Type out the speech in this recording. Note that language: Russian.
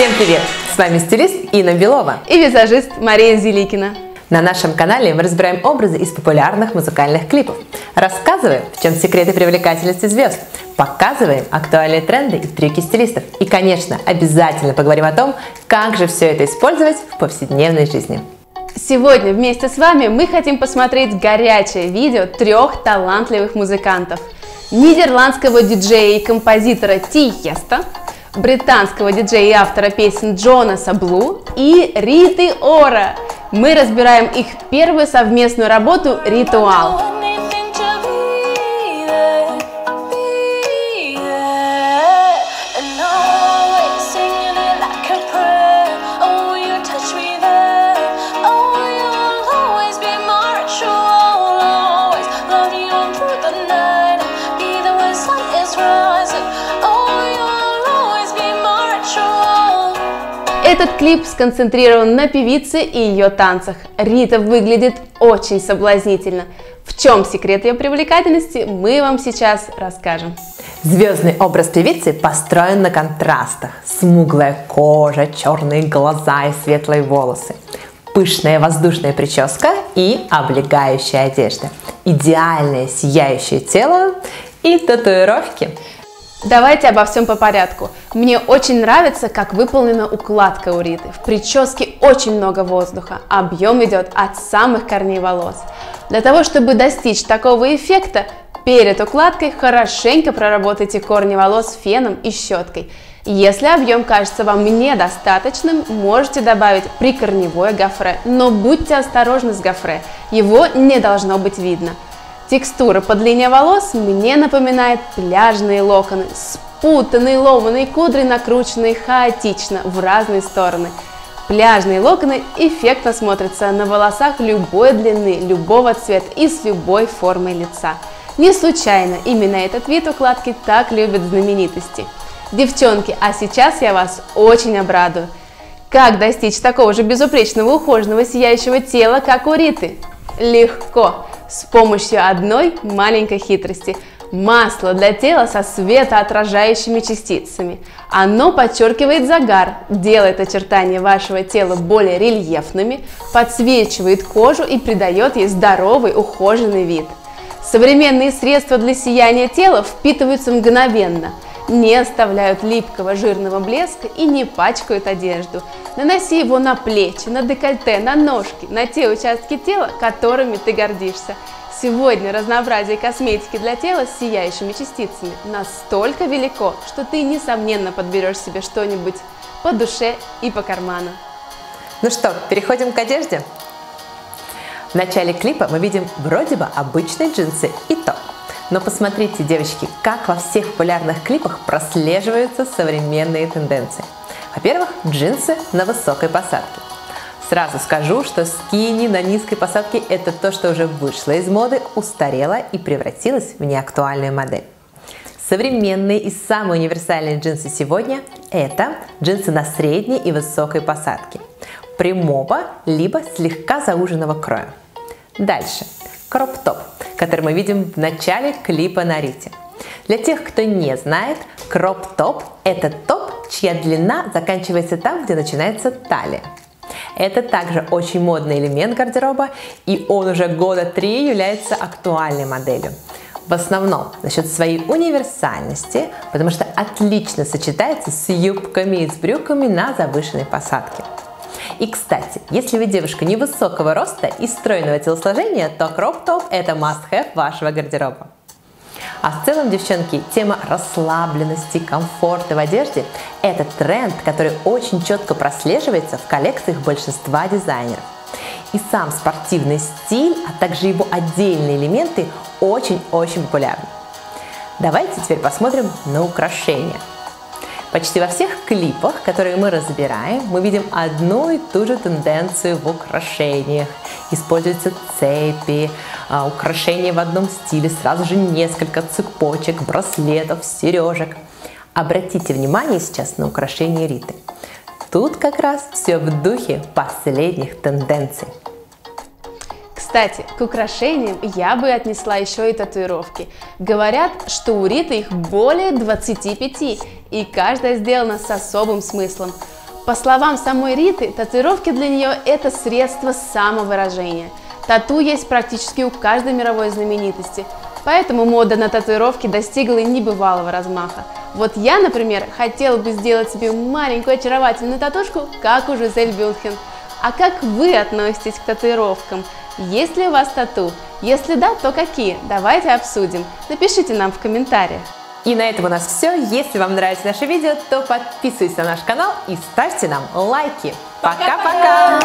Всем привет! С вами стилист Инна Белова и визажист Мария Зеликина. На нашем канале мы разбираем образы из популярных музыкальных клипов, рассказываем, в чем секреты привлекательности звезд, показываем актуальные тренды и трюки стилистов. И, конечно, обязательно поговорим о том, как же все это использовать в повседневной жизни. Сегодня вместе с вами мы хотим посмотреть горячее видео трех талантливых музыкантов. Нидерландского диджея и композитора Тиеста, британского диджея и автора песен Джонаса Блу и Риты Ора. Мы разбираем их первую совместную работу «Ритуал». Этот клип сконцентрирован на певице и ее танцах. Рита выглядит очень соблазнительно. В чем секрет ее привлекательности, мы вам сейчас расскажем. Звездный образ певицы построен на контрастах. Смуглая кожа, черные глаза и светлые волосы. Пышная воздушная прическа и облегающая одежда. Идеальное сияющее тело и татуировки. Давайте обо всем по порядку. Мне очень нравится, как выполнена укладка у Риты. В прическе очень много воздуха, объем идет от самых корней волос. Для того, чтобы достичь такого эффекта, перед укладкой хорошенько проработайте корни волос феном и щеткой. Если объем кажется вам недостаточным, можете добавить прикорневое гофре, но будьте осторожны с гофре, его не должно быть видно. Текстура по длине волос мне напоминает пляжные локоны, спутанные ломаные кудри, накрученные хаотично в разные стороны. Пляжные локоны эффектно смотрятся на волосах любой длины, любого цвета и с любой формой лица. Не случайно именно этот вид укладки так любят знаменитости. Девчонки, а сейчас я вас очень обрадую. Как достичь такого же безупречного ухоженного сияющего тела, как у Риты? Легко! С помощью одной маленькой хитрости. Масло для тела со светоотражающими частицами. Оно подчеркивает загар, делает очертания вашего тела более рельефными, подсвечивает кожу и придает ей здоровый ухоженный вид. Современные средства для сияния тела впитываются мгновенно – не оставляют липкого жирного блеска и не пачкают одежду. Наноси его на плечи, на декольте, на ножки, на те участки тела, которыми ты гордишься. Сегодня разнообразие косметики для тела с сияющими частицами настолько велико, что ты, несомненно, подберешь себе что-нибудь по душе и по карману. Ну что, переходим к одежде? В начале клипа мы видим вроде бы обычные джинсы и топ. Но посмотрите, девочки, как во всех популярных клипах прослеживаются современные тенденции. Во-первых, джинсы на высокой посадке. Сразу скажу, что скини на низкой посадке – это то, что уже вышло из моды, устарело и превратилось в неактуальную модель. Современные и самые универсальные джинсы сегодня – это джинсы на средней и высокой посадке, прямого либо слегка зауженного кроя. Дальше – кроп-топ – который мы видим в начале клипа на Рите. Для тех, кто не знает, кроп-топ – это топ, чья длина заканчивается там, где начинается талия. Это также очень модный элемент гардероба, и он уже года три является актуальной моделью. В основном за счет своей универсальности, потому что отлично сочетается с юбками и с брюками на завышенной посадке. И, кстати, если вы девушка невысокого роста и стройного телосложения, то кроп-топ – это must-have вашего гардероба. А в целом, девчонки, тема расслабленности, комфорта в одежде – это тренд, который очень четко прослеживается в коллекциях большинства дизайнеров. И сам спортивный стиль, а также его отдельные элементы очень-очень популярны. Давайте теперь посмотрим на украшения – Почти во всех клипах, которые мы разбираем, мы видим одну и ту же тенденцию в украшениях. Используются цепи, а, украшения в одном стиле, сразу же несколько цепочек, браслетов, сережек. Обратите внимание сейчас на украшения Риты. Тут как раз все в духе последних тенденций. Кстати, к украшениям я бы отнесла еще и татуировки. Говорят, что у Риты их более 25, и каждая сделана с особым смыслом. По словам самой Риты, татуировки для нее это средство самовыражения. Тату есть практически у каждой мировой знаменитости, поэтому мода на татуировки достигла небывалого размаха. Вот я, например, хотела бы сделать себе маленькую очаровательную татушку, как у Жизель Бюнхен. А как вы относитесь к татуировкам? Есть ли у вас тату? Если да, то какие? Давайте обсудим. Напишите нам в комментариях. И на этом у нас все. Если вам нравится наше видео, то подписывайтесь на наш канал и ставьте нам лайки. Пока-пока!